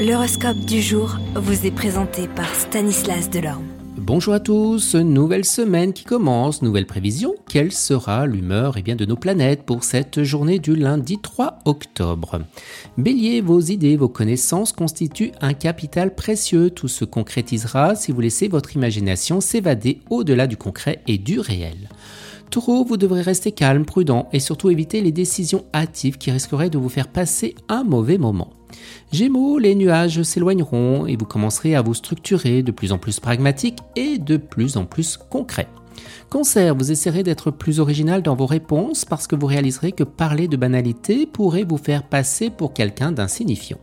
L'horoscope du jour vous est présenté par Stanislas Delorme. Bonjour à tous, nouvelle semaine qui commence, nouvelle prévision. Quelle sera l'humeur eh bien, de nos planètes pour cette journée du lundi 3 octobre? Bélier, vos idées, vos connaissances constituent un capital précieux. Tout se concrétisera si vous laissez votre imagination s'évader au-delà du concret et du réel. Taureau, vous devrez rester calme, prudent et surtout éviter les décisions hâtives qui risqueraient de vous faire passer un mauvais moment. Gémeaux, les nuages s'éloigneront et vous commencerez à vous structurer de plus en plus pragmatique et de plus en plus concret. Cancer, vous essaierez d'être plus original dans vos réponses parce que vous réaliserez que parler de banalité pourrait vous faire passer pour quelqu'un d'insignifiant.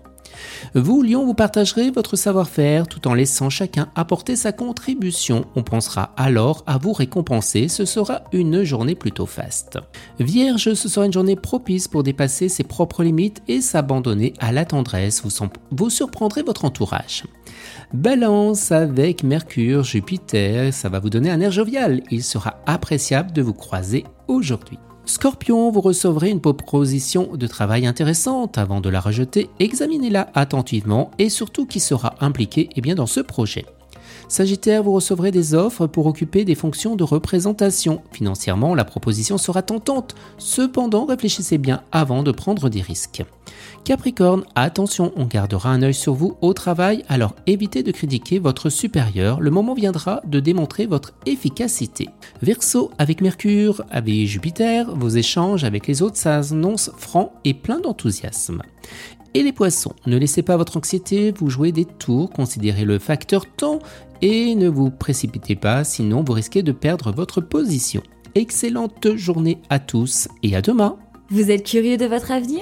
Vous, Lyon, vous partagerez votre savoir-faire tout en laissant chacun apporter sa contribution. On pensera alors à vous récompenser. Ce sera une journée plutôt faste. Vierge, ce sera une journée propice pour dépasser ses propres limites et s'abandonner à la tendresse. Vous, surprendrez votre entourage. Balance avec Mercure, Jupiter, ça va vous donner un air jovial. Il sera appréciable de vous croiser aujourd'hui. Scorpion, vous recevrez une proposition de travail intéressante. Avant de la rejeter, examinez-la attentivement et surtout qui sera impliqué eh bien, dans ce projet. Sagittaire, vous recevrez des offres pour occuper des fonctions de représentation. Financièrement, la proposition sera tentante. Cependant, réfléchissez bien avant de prendre des risques. Capricorne, attention, on gardera un œil sur vous au travail, alors évitez de critiquer votre supérieur. Le moment viendra de démontrer votre efficacité. Verseau, avec Mercure, avec Jupiter, vos échanges avec les autres s'annoncent francs et pleins d'enthousiasme. Et les poissons, ne laissez pas votre anxiété vous jouer des tours, considérez le facteur temps et ne vous précipitez pas, sinon vous risquez de perdre votre position. Excellente journée à tous et à demain. Vous êtes curieux de votre avenir?